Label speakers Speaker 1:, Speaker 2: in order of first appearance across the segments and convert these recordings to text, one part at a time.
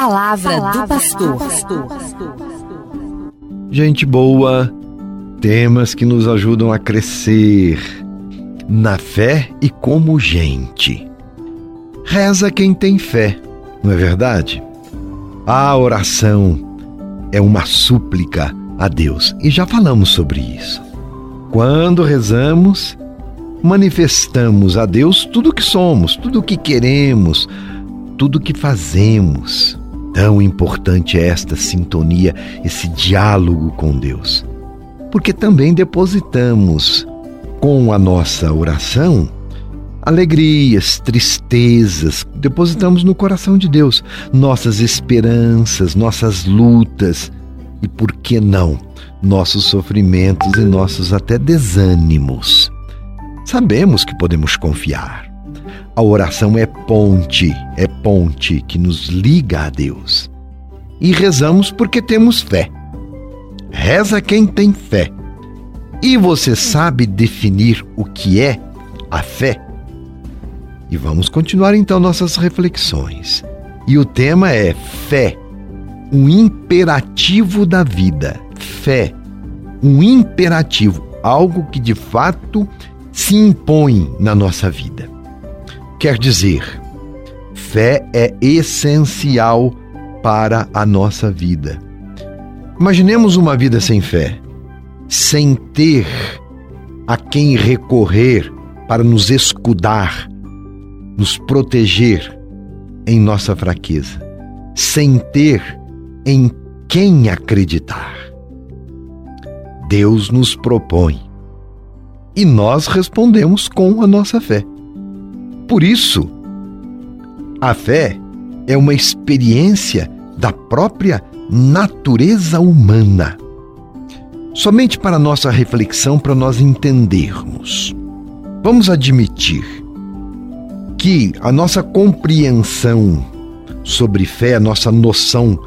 Speaker 1: palavra, palavra do pastor.
Speaker 2: Gente boa, temas que nos ajudam a crescer na fé e como gente. Reza quem tem fé, não é verdade? A oração é uma súplica a Deus e já falamos sobre isso. Quando rezamos, manifestamos a Deus tudo o que somos, tudo o que queremos, tudo o que fazemos. Tão importante é esta sintonia, esse diálogo com Deus. Porque também depositamos com a nossa oração alegrias, tristezas, depositamos no coração de Deus nossas esperanças, nossas lutas e, por que não, nossos sofrimentos e nossos até desânimos. Sabemos que podemos confiar. A oração é ponte, é ponte que nos liga a Deus. E rezamos porque temos fé. Reza quem tem fé. E você sabe definir o que é a fé? E vamos continuar então nossas reflexões. E o tema é fé, um imperativo da vida. Fé, um imperativo, algo que de fato se impõe na nossa vida. Quer dizer, fé é essencial para a nossa vida. Imaginemos uma vida sem fé, sem ter a quem recorrer para nos escudar, nos proteger em nossa fraqueza, sem ter em quem acreditar. Deus nos propõe e nós respondemos com a nossa fé. Por isso, a fé é uma experiência da própria natureza humana. Somente para nossa reflexão, para nós entendermos. Vamos admitir que a nossa compreensão sobre fé, a nossa noção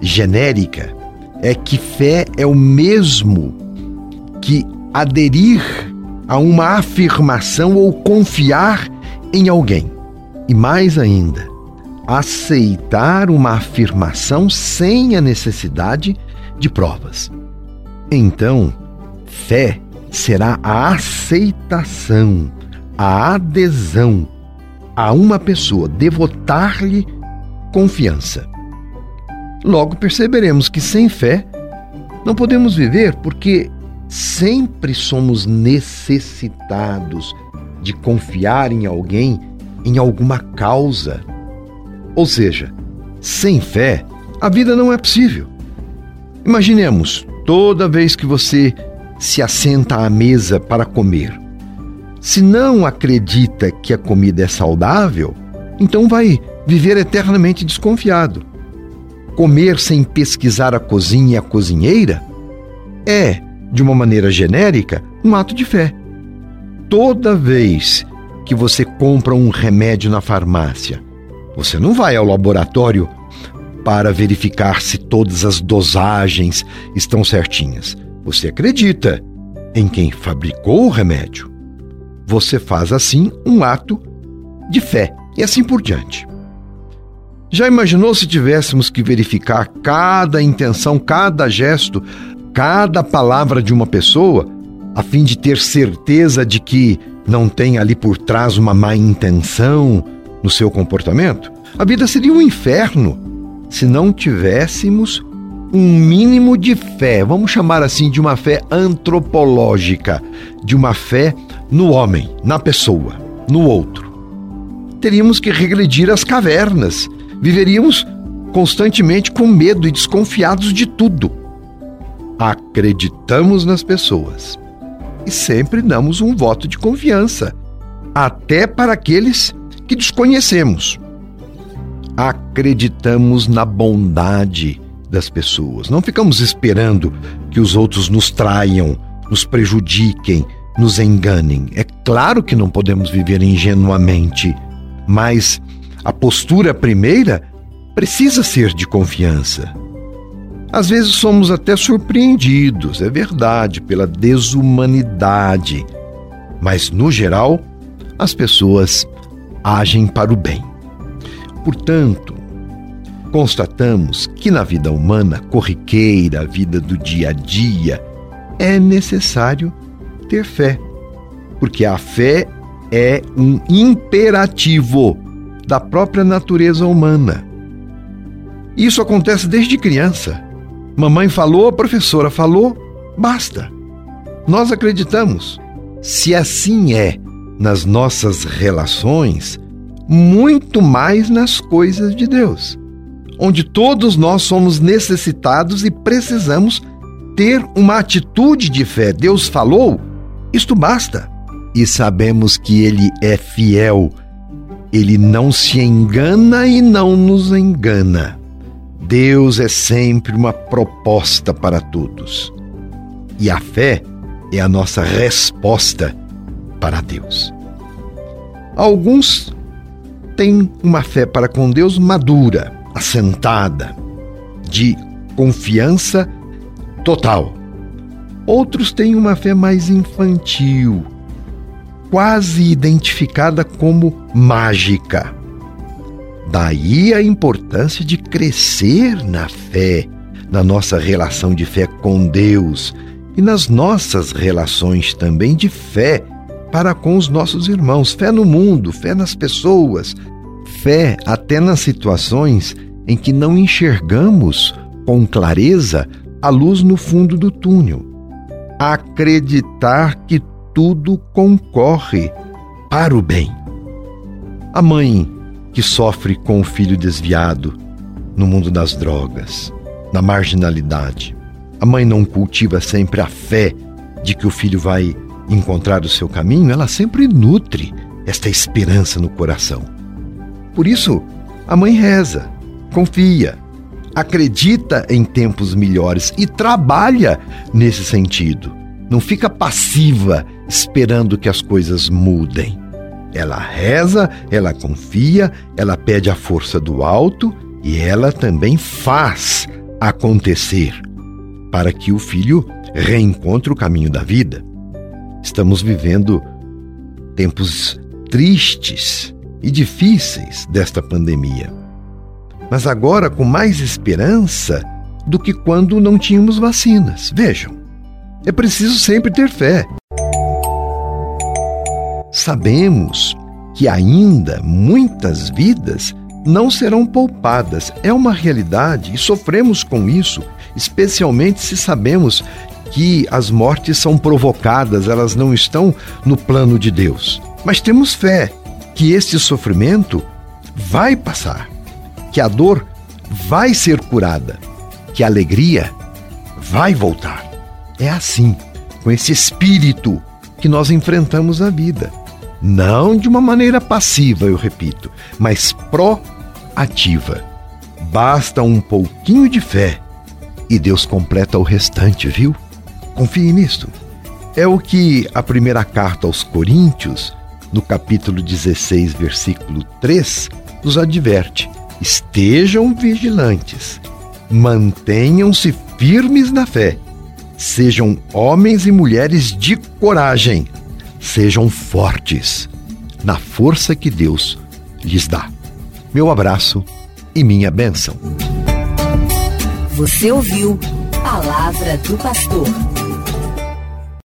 Speaker 2: genérica, é que fé é o mesmo que aderir a uma afirmação ou confiar em alguém. E mais ainda, aceitar uma afirmação sem a necessidade de provas. Então, fé será a aceitação, a adesão a uma pessoa, devotar-lhe confiança. Logo perceberemos que sem fé não podemos viver porque Sempre somos necessitados de confiar em alguém, em alguma causa. Ou seja, sem fé, a vida não é possível. Imaginemos, toda vez que você se assenta à mesa para comer, se não acredita que a comida é saudável, então vai viver eternamente desconfiado. Comer sem pesquisar a cozinha e a cozinheira é de uma maneira genérica, um ato de fé. Toda vez que você compra um remédio na farmácia, você não vai ao laboratório para verificar se todas as dosagens estão certinhas. Você acredita em quem fabricou o remédio. Você faz assim um ato de fé e assim por diante. Já imaginou se tivéssemos que verificar cada intenção, cada gesto cada palavra de uma pessoa, a fim de ter certeza de que não tem ali por trás uma má intenção no seu comportamento? A vida seria um inferno se não tivéssemos um mínimo de fé, vamos chamar assim de uma fé antropológica, de uma fé no homem, na pessoa, no outro. Teríamos que regredir às cavernas, viveríamos constantemente com medo e desconfiados de tudo acreditamos nas pessoas e sempre damos um voto de confiança, até para aqueles que desconhecemos. Acreditamos na bondade das pessoas, não ficamos esperando que os outros nos traiam, nos prejudiquem, nos enganem. É claro que não podemos viver ingenuamente, mas a postura primeira precisa ser de confiança. Às vezes somos até surpreendidos, é verdade, pela desumanidade, mas no geral, as pessoas agem para o bem. Portanto, constatamos que na vida humana, corriqueira, a vida do dia a dia, é necessário ter fé. Porque a fé é um imperativo da própria natureza humana. Isso acontece desde criança. Mamãe falou, a professora falou, basta. Nós acreditamos. Se assim é nas nossas relações, muito mais nas coisas de Deus, onde todos nós somos necessitados e precisamos ter uma atitude de fé. Deus falou, isto basta. E sabemos que Ele é fiel, Ele não se engana e não nos engana. Deus é sempre uma proposta para todos. E a fé é a nossa resposta para Deus. Alguns têm uma fé para com Deus madura, assentada, de confiança total. Outros têm uma fé mais infantil, quase identificada como mágica. Daí a importância de crescer na fé, na nossa relação de fé com Deus e nas nossas relações também de fé para com os nossos irmãos. Fé no mundo, fé nas pessoas, fé até nas situações em que não enxergamos com clareza a luz no fundo do túnel. Acreditar que tudo concorre para o bem. A mãe que sofre com o filho desviado no mundo das drogas, na marginalidade. A mãe não cultiva sempre a fé de que o filho vai encontrar o seu caminho, ela sempre nutre esta esperança no coração. Por isso, a mãe reza, confia, acredita em tempos melhores e trabalha nesse sentido. Não fica passiva esperando que as coisas mudem. Ela reza, ela confia, ela pede a força do alto e ela também faz acontecer para que o filho reencontre o caminho da vida. Estamos vivendo tempos tristes e difíceis desta pandemia. Mas agora com mais esperança do que quando não tínhamos vacinas. Vejam, é preciso sempre ter fé. Sabemos que ainda muitas vidas não serão poupadas. É uma realidade e sofremos com isso, especialmente se sabemos que as mortes são provocadas, elas não estão no plano de Deus. Mas temos fé que este sofrimento vai passar, que a dor vai ser curada, que a alegria vai voltar. É assim, com esse espírito que nós enfrentamos a vida. Não de uma maneira passiva, eu repito, mas proativa. Basta um pouquinho de fé e Deus completa o restante, viu? Confie nisto. É o que a primeira carta aos Coríntios, no capítulo 16, versículo 3, nos adverte: estejam vigilantes, mantenham-se firmes na fé, sejam homens e mulheres de coragem, sejam fortes na força que Deus lhes dá. Meu abraço e minha bênção.
Speaker 1: Você ouviu Palavra do Pastor.